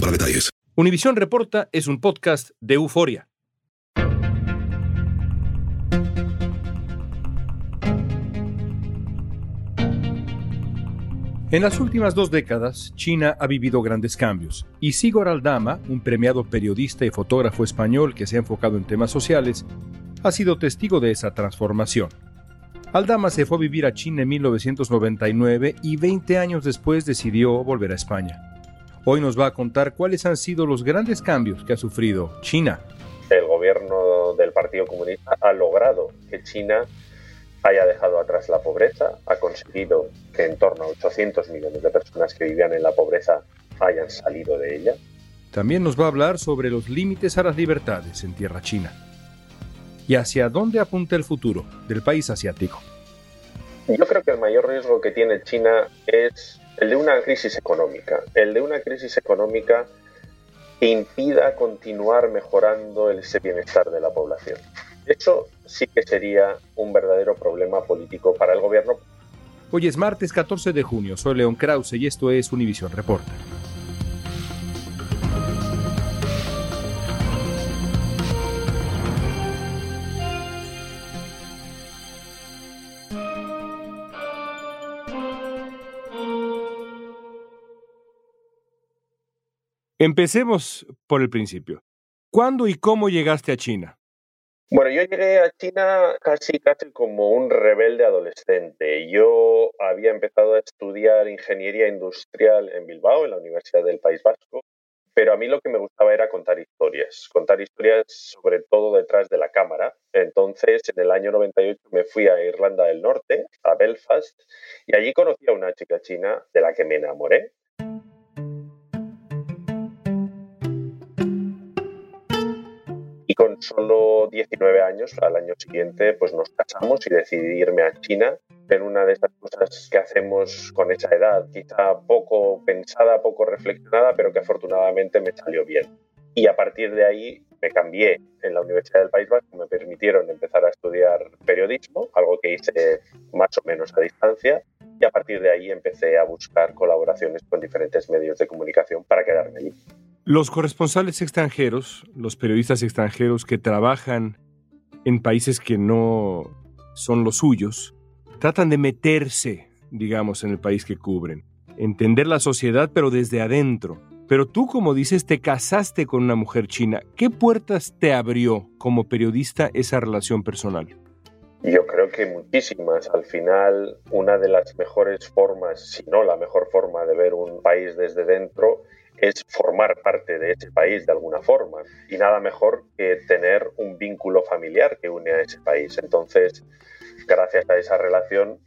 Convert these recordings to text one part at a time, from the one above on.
para detalles. Univisión Reporta es un podcast de euforia. En las últimas dos décadas, China ha vivido grandes cambios, y Sigor Aldama, un premiado periodista y fotógrafo español que se ha enfocado en temas sociales, ha sido testigo de esa transformación. Aldama se fue a vivir a China en 1999 y 20 años después decidió volver a España. Hoy nos va a contar cuáles han sido los grandes cambios que ha sufrido China. El gobierno del Partido Comunista ha logrado que China haya dejado atrás la pobreza, ha conseguido que en torno a 800 millones de personas que vivían en la pobreza hayan salido de ella. También nos va a hablar sobre los límites a las libertades en tierra china y hacia dónde apunta el futuro del país asiático. Yo creo que el mayor riesgo que tiene China es el de una crisis económica, el de una crisis económica que impida continuar mejorando ese bienestar de la población. Eso sí que sería un verdadero problema político para el gobierno. Hoy es martes 14 de junio, soy León Krause y esto es Univision Reporta. Empecemos por el principio. ¿Cuándo y cómo llegaste a China? Bueno, yo llegué a China casi, casi como un rebelde adolescente. Yo había empezado a estudiar ingeniería industrial en Bilbao, en la Universidad del País Vasco, pero a mí lo que me gustaba era contar historias, contar historias sobre todo detrás de la cámara. Entonces, en el año 98 me fui a Irlanda del Norte, a Belfast, y allí conocí a una chica china de la que me enamoré. Con solo 19 años, al año siguiente, pues nos casamos y decidí irme a China en una de estas cosas que hacemos con esa edad, quizá poco pensada, poco reflexionada, pero que afortunadamente me salió bien. Y a partir de ahí me cambié en la Universidad del País Vasco, me permitieron empezar a estudiar periodismo, algo que hice más o menos a distancia, y a partir de ahí empecé a buscar colaboraciones con diferentes medios de comunicación para quedarme allí. Los corresponsales extranjeros, los periodistas extranjeros que trabajan en países que no son los suyos, tratan de meterse, digamos, en el país que cubren, entender la sociedad pero desde adentro. Pero tú, como dices, te casaste con una mujer china. ¿Qué puertas te abrió como periodista esa relación personal? Yo creo que muchísimas. Al final, una de las mejores formas, si no la mejor forma de ver un país desde dentro, es formar parte de ese país de alguna forma. Y nada mejor que tener un vínculo familiar que une a ese país. Entonces, gracias a esa relación,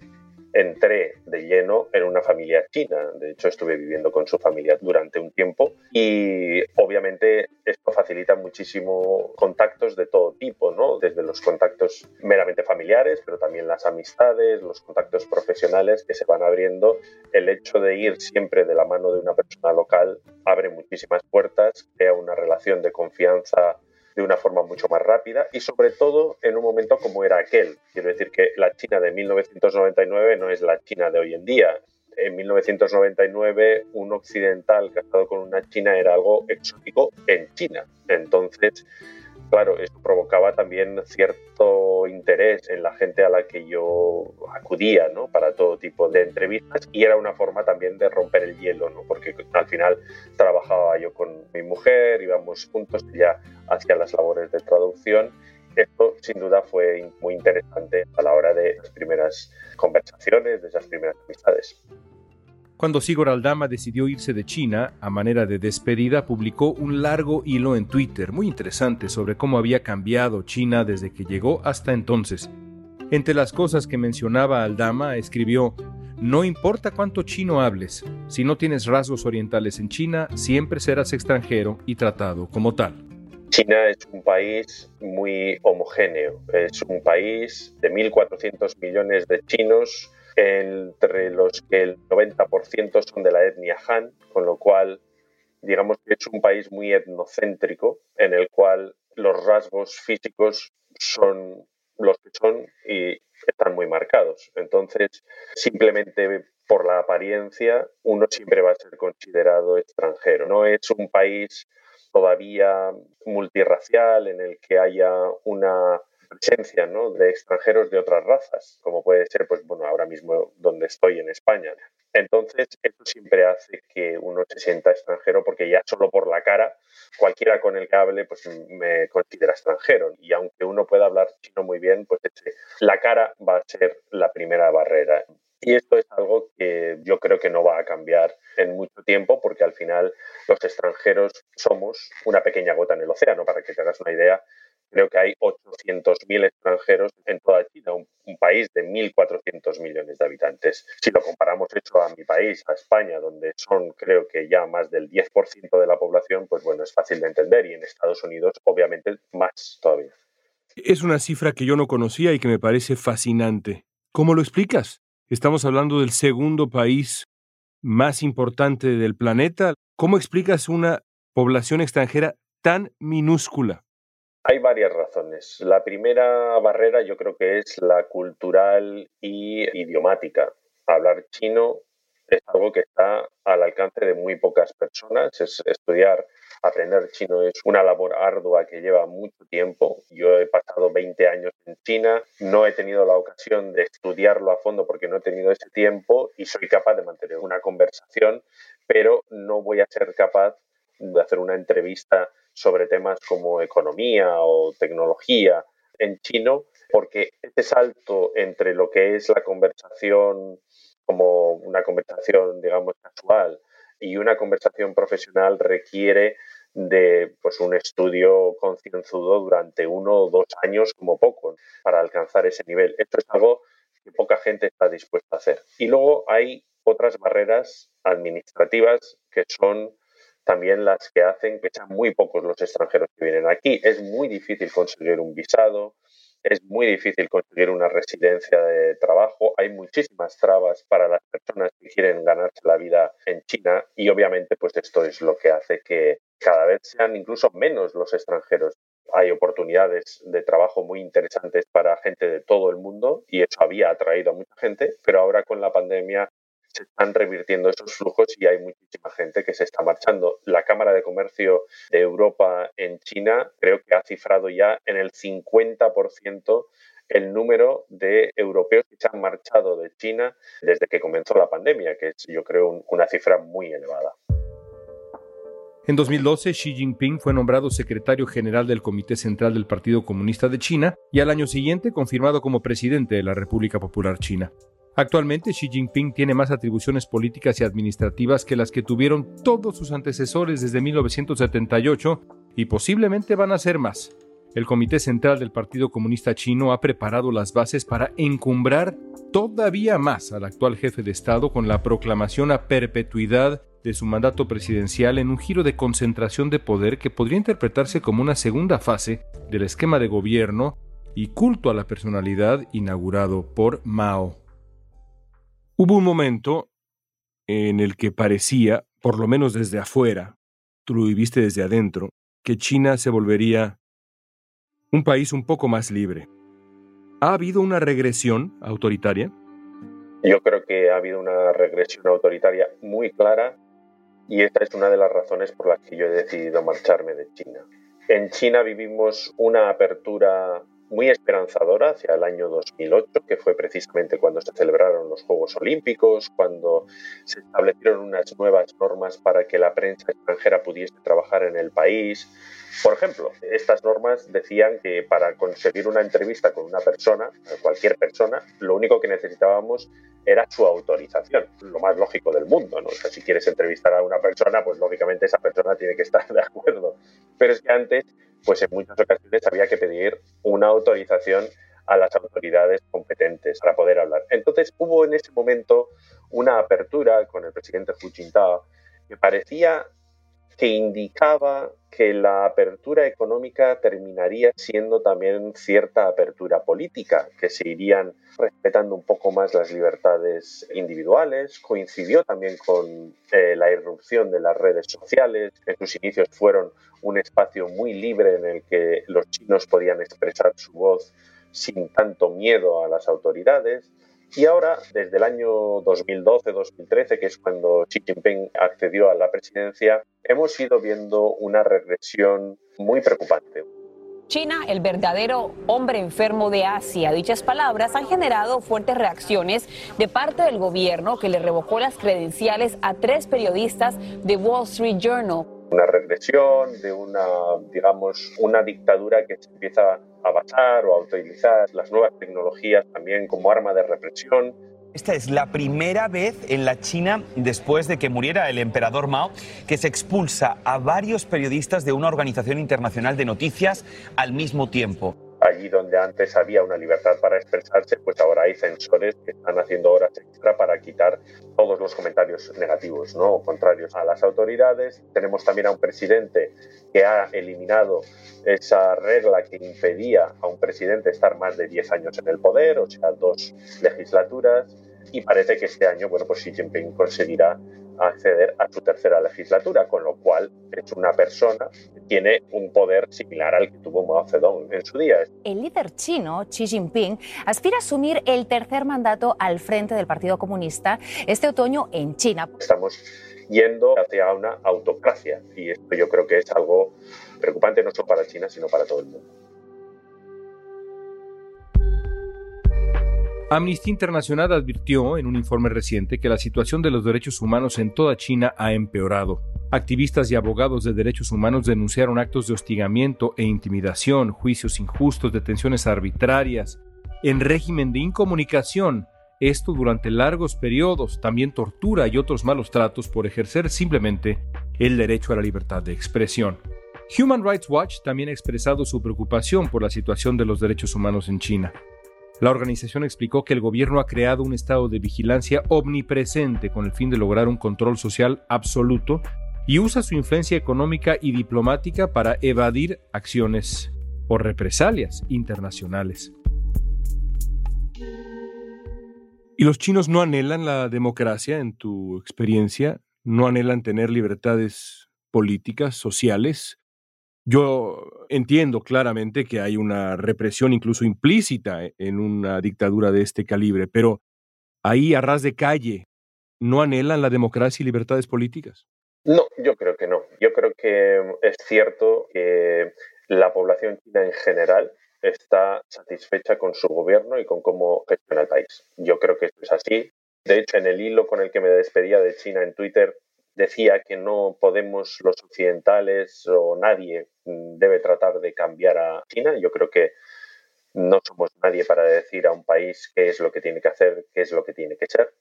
entré de lleno en una familia china. De hecho, estuve viviendo con su familia durante un tiempo y obviamente esto facilita muchísimo contactos de todo tipo, ¿no? Desde los contactos meramente familiares, pero también las amistades, los contactos profesionales que se van abriendo. El hecho de ir siempre de la mano de una persona local abre muchísimas puertas, crea una relación de confianza de una forma mucho más rápida y sobre todo en un momento como era aquel. Quiero decir que la China de 1999 no es la China de hoy en día. En 1999 un occidental casado con una china era algo exótico en China. Entonces claro, eso provocaba también cierto interés en la gente a la que yo acudía, ¿no? Para todo tipo de entrevistas y era una forma también de romper el hielo, ¿no? Porque al final trabajaba yo con mi mujer, íbamos juntos, ya hacia las labores de traducción. Esto sin duda fue muy interesante a la hora de las primeras conversaciones, de esas primeras amistades. Cuando Sigor Aldama decidió irse de China, a manera de despedida, publicó un largo hilo en Twitter muy interesante sobre cómo había cambiado China desde que llegó hasta entonces. Entre las cosas que mencionaba Aldama, escribió, no importa cuánto chino hables, si no tienes rasgos orientales en China, siempre serás extranjero y tratado como tal. China es un país muy homogéneo, es un país de 1.400 millones de chinos, entre los que el 90% son de la etnia Han, con lo cual digamos que es un país muy etnocéntrico en el cual los rasgos físicos son los que son y están muy marcados. Entonces, simplemente por la apariencia, uno siempre va a ser considerado extranjero. No es un país todavía multirracial en el que haya una presencia ¿no? de extranjeros de otras razas, como puede ser, pues bueno, ahora mismo donde estoy en España. Entonces, eso siempre hace que uno se sienta extranjero porque ya solo por la cara, cualquiera con el que hable, pues me considera extranjero. Y aunque uno pueda hablar chino muy bien, pues la cara va a ser la primera barrera. Y esto es algo que yo creo que no va a cambiar en mucho tiempo porque al final los extranjeros somos una pequeña gota en el océano. Para que te hagas una idea, creo que hay 800.000 extranjeros en toda China, un, país de 1.400 millones de habitantes. Si lo comparamos eso a mi país, a España, donde son creo que ya más del 10% de la población, pues bueno, es fácil de entender y en Estados Unidos obviamente más todavía. Es una cifra que yo no conocía y que me parece fascinante. ¿Cómo lo explicas? Estamos hablando del segundo país más importante del planeta. ¿Cómo explicas una población extranjera tan minúscula? Hay varias razones. La primera barrera yo creo que es la cultural y idiomática. Hablar chino es algo que está al alcance de muy pocas personas. Es estudiar, aprender chino es una labor ardua que lleva mucho tiempo. Yo he pasado 20 años en China, no he tenido la ocasión de estudiarlo a fondo porque no he tenido ese tiempo y soy capaz de mantener una conversación, pero no voy a ser capaz de hacer una entrevista sobre temas como economía o tecnología en chino, porque este salto entre lo que es la conversación como una conversación, digamos, casual y una conversación profesional requiere de pues, un estudio concienzudo durante uno o dos años como poco para alcanzar ese nivel. Esto es algo que poca gente está dispuesta a hacer. Y luego hay otras barreras administrativas que son también las que hacen que sean muy pocos los extranjeros que vienen aquí. Es muy difícil conseguir un visado, es muy difícil conseguir una residencia de trabajo, hay muchísimas trabas para las personas que quieren ganarse la vida en China y obviamente pues esto es lo que hace que cada vez sean incluso menos los extranjeros. Hay oportunidades de trabajo muy interesantes para gente de todo el mundo y eso había atraído a mucha gente, pero ahora con la pandemia se están revirtiendo esos flujos y hay muchísima gente que se está marchando. La Cámara de Comercio de Europa en China creo que ha cifrado ya en el 50% el número de europeos que se han marchado de China desde que comenzó la pandemia, que es yo creo una cifra muy elevada. En 2012, Xi Jinping fue nombrado secretario general del Comité Central del Partido Comunista de China y al año siguiente confirmado como presidente de la República Popular China. Actualmente Xi Jinping tiene más atribuciones políticas y administrativas que las que tuvieron todos sus antecesores desde 1978 y posiblemente van a ser más. El Comité Central del Partido Comunista Chino ha preparado las bases para encumbrar todavía más al actual jefe de Estado con la proclamación a perpetuidad de su mandato presidencial en un giro de concentración de poder que podría interpretarse como una segunda fase del esquema de gobierno y culto a la personalidad inaugurado por Mao. Hubo un momento en el que parecía, por lo menos desde afuera, tú lo viviste desde adentro, que China se volvería un país un poco más libre. ¿Ha habido una regresión autoritaria? Yo creo que ha habido una regresión autoritaria muy clara y esta es una de las razones por las que yo he decidido marcharme de China. En China vivimos una apertura muy esperanzadora hacia el año 2008, que fue precisamente cuando se celebraron los Juegos Olímpicos, cuando se establecieron unas nuevas normas para que la prensa extranjera pudiese trabajar en el país. Por ejemplo, estas normas decían que para conseguir una entrevista con una persona, cualquier persona, lo único que necesitábamos era su autorización, lo más lógico del mundo. ¿no? O sea, si quieres entrevistar a una persona, pues lógicamente esa persona tiene que estar de acuerdo. Pero es que antes pues en muchas ocasiones había que pedir una autorización a las autoridades competentes para poder hablar. Entonces hubo en ese momento una apertura con el presidente Hu Jintao que parecía que indicaba que la apertura económica terminaría siendo también cierta apertura política, que se irían respetando un poco más las libertades individuales. Coincidió también con eh, la irrupción de las redes sociales. En sus inicios fueron un espacio muy libre en el que los chinos podían expresar su voz sin tanto miedo a las autoridades. Y ahora, desde el año 2012-2013, que es cuando Xi Jinping accedió a la presidencia, hemos ido viendo una regresión muy preocupante. China, el verdadero hombre enfermo de Asia. Dichas palabras han generado fuertes reacciones de parte del gobierno que le revocó las credenciales a tres periodistas de Wall Street Journal una regresión, de una, digamos, una dictadura que se empieza a basar o a utilizar las nuevas tecnologías también como arma de represión. Esta es la primera vez en la China, después de que muriera el emperador Mao, que se expulsa a varios periodistas de una organización internacional de noticias al mismo tiempo allí donde antes había una libertad para expresarse, pues ahora hay censores que están haciendo horas extra para quitar todos los comentarios negativos, ¿no? O contrarios a las autoridades. Tenemos también a un presidente que ha eliminado esa regla que impedía a un presidente estar más de 10 años en el poder, o sea, dos legislaturas. Y parece que este año, bueno, pues Xi Jinping conseguirá acceder a su tercera legislatura, con lo cual es una persona que tiene un poder similar al que tuvo Mao Zedong en su día. El líder chino, Xi Jinping, aspira a asumir el tercer mandato al frente del Partido Comunista este otoño en China. Estamos yendo hacia una autocracia y esto yo creo que es algo preocupante no solo para China, sino para todo el mundo. Amnistía Internacional advirtió en un informe reciente que la situación de los derechos humanos en toda China ha empeorado. Activistas y abogados de derechos humanos denunciaron actos de hostigamiento e intimidación, juicios injustos, detenciones arbitrarias, en régimen de incomunicación, esto durante largos periodos, también tortura y otros malos tratos por ejercer simplemente el derecho a la libertad de expresión. Human Rights Watch también ha expresado su preocupación por la situación de los derechos humanos en China. La organización explicó que el gobierno ha creado un estado de vigilancia omnipresente con el fin de lograr un control social absoluto y usa su influencia económica y diplomática para evadir acciones o represalias internacionales. ¿Y los chinos no anhelan la democracia en tu experiencia? ¿No anhelan tener libertades políticas, sociales? Yo entiendo claramente que hay una represión incluso implícita e, en una dictadura de este calibre, pero ahí a ras de calle, ¿no anhelan la democracia y libertades políticas? No, yo creo que no. Yo creo que es cierto que la población china en general está satisfecha con su gobierno y con cómo gestiona el país. Yo creo que esto es así. De hecho, en el hilo con el que me despedía de China en Twitter, decía que no podemos los occidentales o nadie mm, debe tratar de cambiar a China. Yo creo que no somos nadie para decir a un país qué es lo que tiene que hacer, qué es lo que tiene que ser.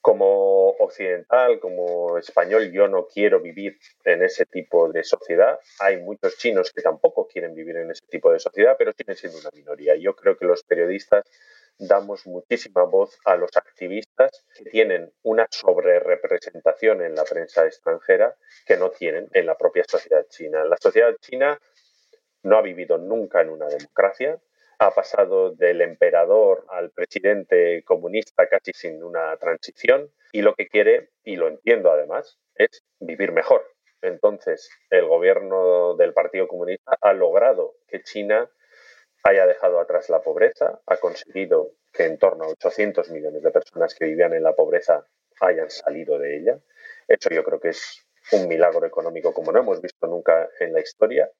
Como occidental, como español, yo no quiero vivir en ese tipo de sociedad. Hay muchos chinos que tampoco quieren vivir en ese tipo de sociedad, pero siguen siendo una minoría. Yo creo que los periodistas damos muchísima voz a los activistas que tienen una sobrerepresentación en la prensa extranjera que no tienen en la propia sociedad china. La sociedad china no ha vivido nunca en una democracia, ha pasado del emperador al presidente comunista casi sin una transición y lo que quiere, y lo entiendo además, es vivir mejor. Entonces, el gobierno del Partido Comunista ha logrado que China haya dejado atrás la pobreza, ha conseguido que en torno a 800 millones de personas que vivían en la pobreza hayan salido de ella. Eso yo creo que es un milagro económico como no hemos visto nunca en la historia.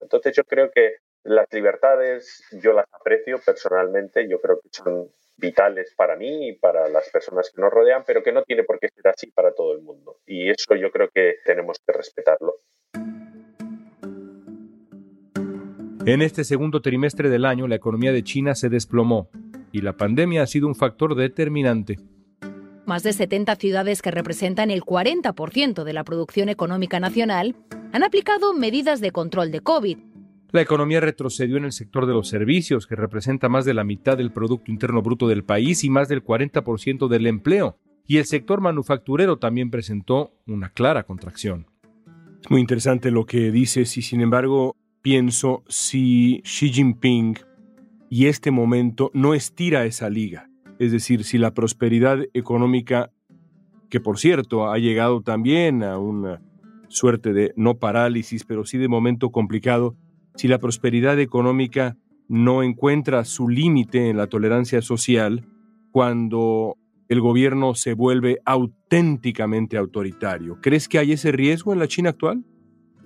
Entonces yo creo que las libertades yo las aprecio personalmente, yo creo que son vitales para mí y para las personas que nos rodean, pero que no tiene por qué ser así para todo el mundo. Y eso yo creo que tenemos que respetarlo. En este segundo trimestre del año, la economía de China se desplomó y la pandemia ha sido un factor determinante. Más de 70 ciudades que representan el 40% de la producción económica nacional han aplicado medidas de control de COVID. La economía retrocedió en el sector de los servicios, que representa más de la mitad del Producto Interno Bruto del país y más del 40% del empleo, y el sector manufacturero también presentó una clara contracción. Es muy interesante lo que dices y sin embargo pienso si Xi Jinping y este momento no estira esa liga, es decir, si la prosperidad económica, que por cierto ha llegado también a una suerte de no parálisis, pero sí de momento complicado, si la prosperidad económica no encuentra su límite en la tolerancia social, cuando el gobierno se vuelve auténticamente autoritario. ¿Crees que hay ese riesgo en la China actual?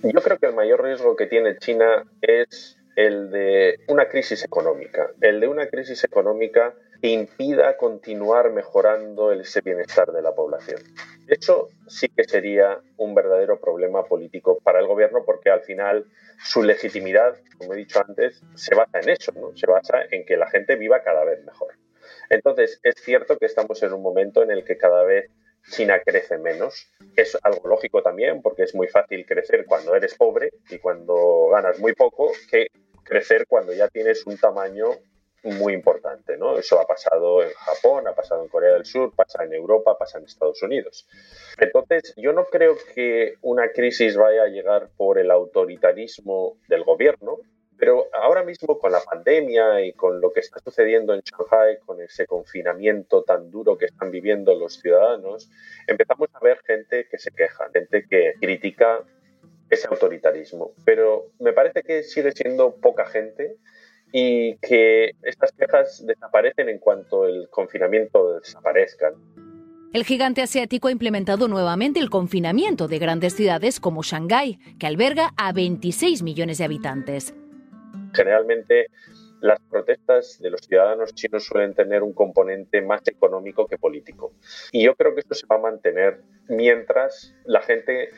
Yo creo que el mayor riesgo que tiene China es el de una crisis económica, el de una crisis económica que impida continuar mejorando ese bienestar de la población. Eso sí que sería un verdadero problema político para el gobierno porque al final su legitimidad, como he dicho antes, se basa en eso, ¿no? se basa en que la gente viva cada vez mejor. Entonces, es cierto que estamos en un momento en el que cada vez China crece menos. Es algo lógico también, porque es muy fácil crecer cuando eres pobre y cuando ganas muy poco, que crecer cuando ya tienes un tamaño muy importante, ¿no? Eso ha pasado en Japón, ha pasado en Corea del Sur, pasa en Europa, pasa en Estados Unidos. Entonces, yo no creo que una crisis vaya a llegar por el autoritarismo del gobierno, pero ahora mismo con la pandemia y con lo que está sucediendo en Shanghai, con ese confinamiento tan duro que están viviendo los ciudadanos, empezamos a ver gente que se queja, gente que critica ese autoritarismo. Pero me parece que sigue siendo poca gente y que estas quejas desaparecen en cuanto el confinamiento desaparezca. El gigante asiático ha implementado nuevamente el confinamiento de grandes ciudades como Shanghái, que alberga a 26 millones de habitantes. Generalmente las protestas de los ciudadanos chinos suelen tener un componente más económico que político. Y yo creo que esto se va a mantener mientras la gente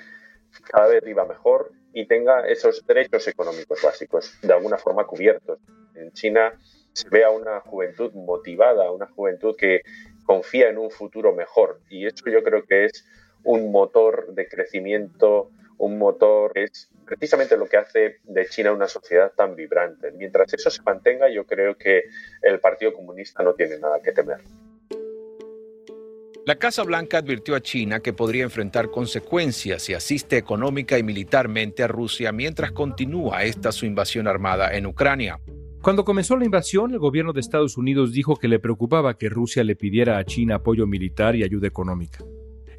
cada vez viva mejor y tenga esos derechos económicos básicos de alguna forma cubiertos. En China se ve a una juventud motivada, una juventud que confía en un futuro mejor y eso yo creo que es un motor de crecimiento, un motor que es precisamente lo que hace de China una sociedad tan vibrante. Mientras eso se mantenga, yo creo que el Partido Comunista no tiene nada que temer. La Casa Blanca advirtió a China que podría enfrentar consecuencias si asiste económica y militarmente a Rusia mientras continúa esta su invasión armada en Ucrania. Cuando comenzó la invasión, el gobierno de Estados Unidos dijo que le preocupaba que Rusia le pidiera a China apoyo militar y ayuda económica.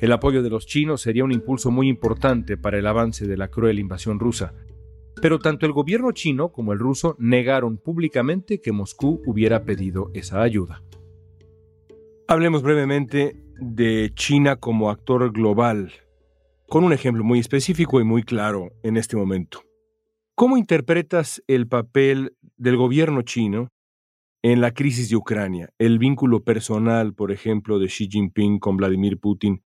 El apoyo de los chinos sería un impulso muy importante para el avance de la cruel invasión rusa. Pero tanto el gobierno chino como el ruso negaron públicamente que Moscú hubiera pedido esa ayuda. Hablemos brevemente de China como actor global, con un ejemplo muy específico y muy claro en este momento. ¿Cómo interpretas el papel del gobierno chino en la crisis de Ucrania? El vínculo personal, por ejemplo, de Xi Jinping con Vladimir Putin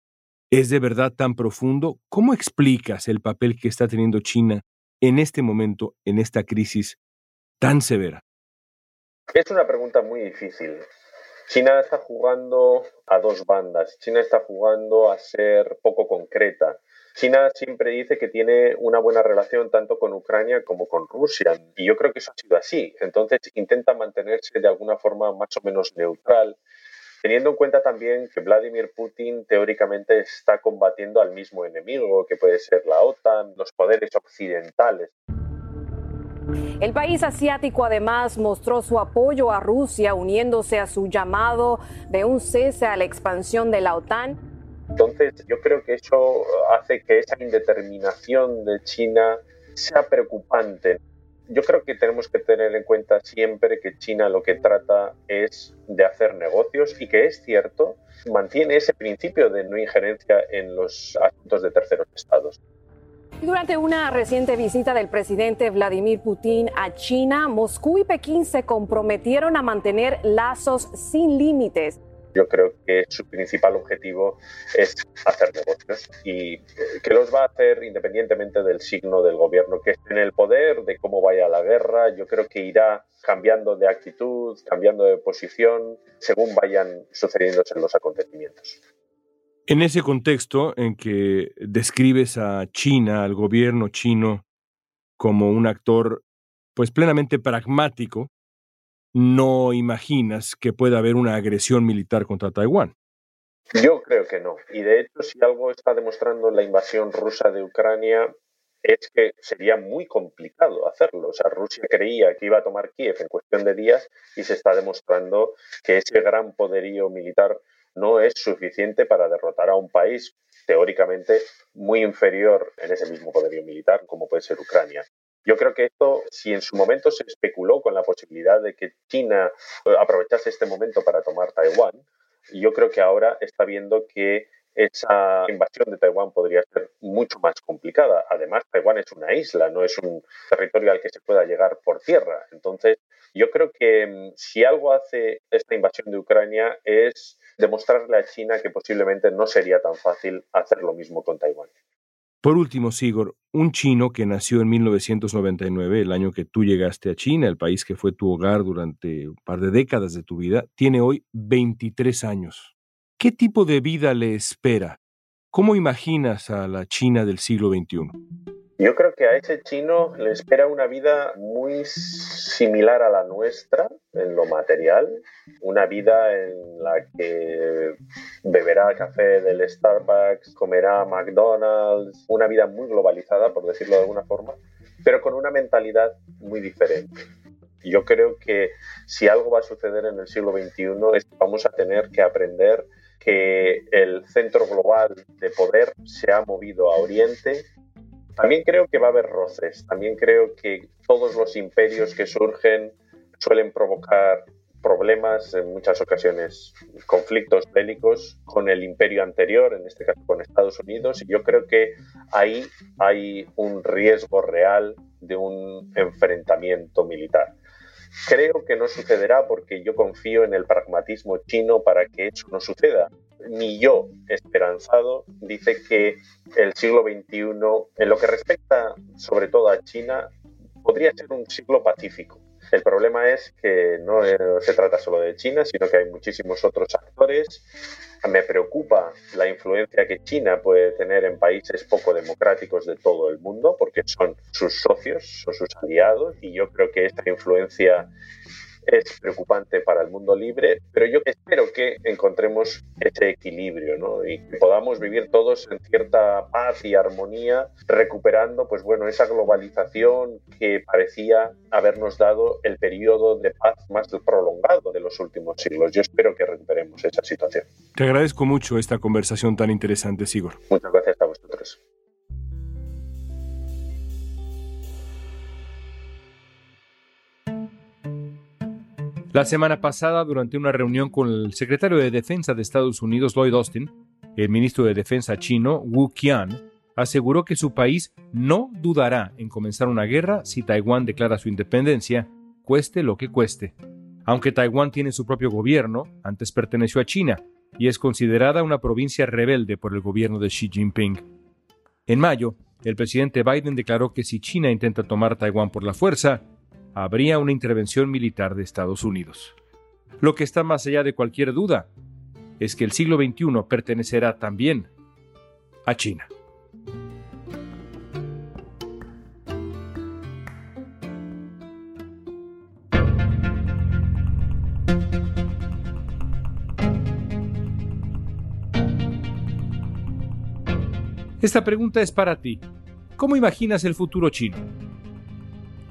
es de verdad tan profundo? ¿Cómo explicas el papel que está teniendo China en este momento, en esta crisis tan severa? Es una pregunta muy difícil. China está jugando a dos bandas. China está jugando a ser poco concreta. China siempre dice que tiene una buena relación tanto con Ucrania como con Rusia. Y yo creo que eso ha sido así. Entonces intenta mantenerse de alguna forma más o menos neutral teniendo en cuenta también que Vladimir Putin teóricamente está combatiendo al mismo enemigo, que puede ser la OTAN, los poderes occidentales. El país asiático además mostró su apoyo a Rusia uniéndose a su llamado de un cese a la expansión de la OTAN. Entonces yo creo que eso hace que esa indeterminación de China sea preocupante yo creo que tenemos que tener en cuenta siempre que China lo que trata es de hacer negocios y que es cierto, mantiene ese principio de no injerencia en los asuntos de terceros estados. Durante una reciente visita del presidente Vladimir Putin a China, Moscú y Pekín se comprometieron a mantener lazos sin límites yo creo que su principal objetivo es hacer negocios y que los va a hacer independientemente del signo del gobierno que esté en el poder, de cómo vaya la guerra. Yo creo que irá cambiando de actitud, cambiando de posición según vayan sucediéndose los acontecimientos. En ese contexto en que describes a China, al gobierno chino, como un actor pues plenamente pragmático, no imaginas que pueda haber una agresión militar contra Taiwán. Yo creo que no. Y de hecho, si algo está demostrando la invasión rusa de Ucrania es que sería muy complicado hacerlo. O sea, Rusia creía que iba a tomar Kiev en cuestión de días y se está demostrando que ese gran poderío militar no es suficiente para derrotar a un país teóricamente muy inferior en ese mismo poderío militar como puede ser Ucrania. Yo creo que esto, si en su momento se especuló con la posibilidad de que China eh, aprovechase este momento para tomar Taiwán, yo creo que ahora está viendo que esa invasión de Taiwán podría ser mucho más complicada. Además, Taiwán es una isla, no es un territorio al que se pueda llegar por tierra. Entonces, yo creo que mm, si algo hace esta invasión de Ucrania es demostrarle a China que posiblemente no sería tan fácil hacer lo mismo con Taiwán. Por último, Sigor, un chino que nació en 1999, el año que tú llegaste a China, el país que fue tu hogar durante un par de décadas de tu vida, tiene hoy 23 años. ¿Qué tipo de vida le espera? ¿Cómo imaginas a la China del siglo XXI? Yo creo que a ese chino le espera una vida muy similar a la nuestra en lo material, una vida en la que beberá café del Starbucks, comerá McDonald's, una vida muy globalizada, por decirlo de alguna forma, pero con una mentalidad muy diferente. Yo creo que si algo va a suceder en el siglo XXI es que vamos a tener que aprender que el centro global de poder se ha movido a Oriente. También creo que va a haber roces, también creo que todos los imperios que surgen suelen provocar problemas, en muchas ocasiones conflictos bélicos con el imperio anterior, en este caso con Estados Unidos, y yo creo que ahí hay un riesgo real de un enfrentamiento militar. Creo que no sucederá porque yo confío en el pragmatismo chino para que eso no suceda. Ni yo, esperanzado, dice que el siglo XXI, en lo que respecta sobre todo a China, podría ser un siglo pacífico. El problema es que no se trata solo de China, sino que hay muchísimos otros actores me preocupa la influencia que China puede tener en países poco democráticos de todo el mundo, porque son sus socios, son sus aliados, y yo creo que esta influencia es preocupante para el mundo libre, pero yo espero que encontremos ese equilibrio ¿no? y que podamos vivir todos en cierta paz y armonía, recuperando pues bueno, esa globalización que parecía habernos dado el periodo de paz más prolongado de los últimos siglos. Yo espero que recuperemos esa situación. Te agradezco mucho esta conversación tan interesante, Sigor. Muchas gracias a vosotros. La semana pasada, durante una reunión con el secretario de Defensa de Estados Unidos, Lloyd Austin, el ministro de Defensa chino, Wu Qian, aseguró que su país no dudará en comenzar una guerra si Taiwán declara su independencia, cueste lo que cueste. Aunque Taiwán tiene su propio gobierno, antes perteneció a China y es considerada una provincia rebelde por el gobierno de Xi Jinping. En mayo, el presidente Biden declaró que si China intenta tomar Taiwán por la fuerza, habría una intervención militar de Estados Unidos. Lo que está más allá de cualquier duda es que el siglo XXI pertenecerá también a China. Esta pregunta es para ti. ¿Cómo imaginas el futuro chino?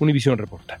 Univisión Reporta.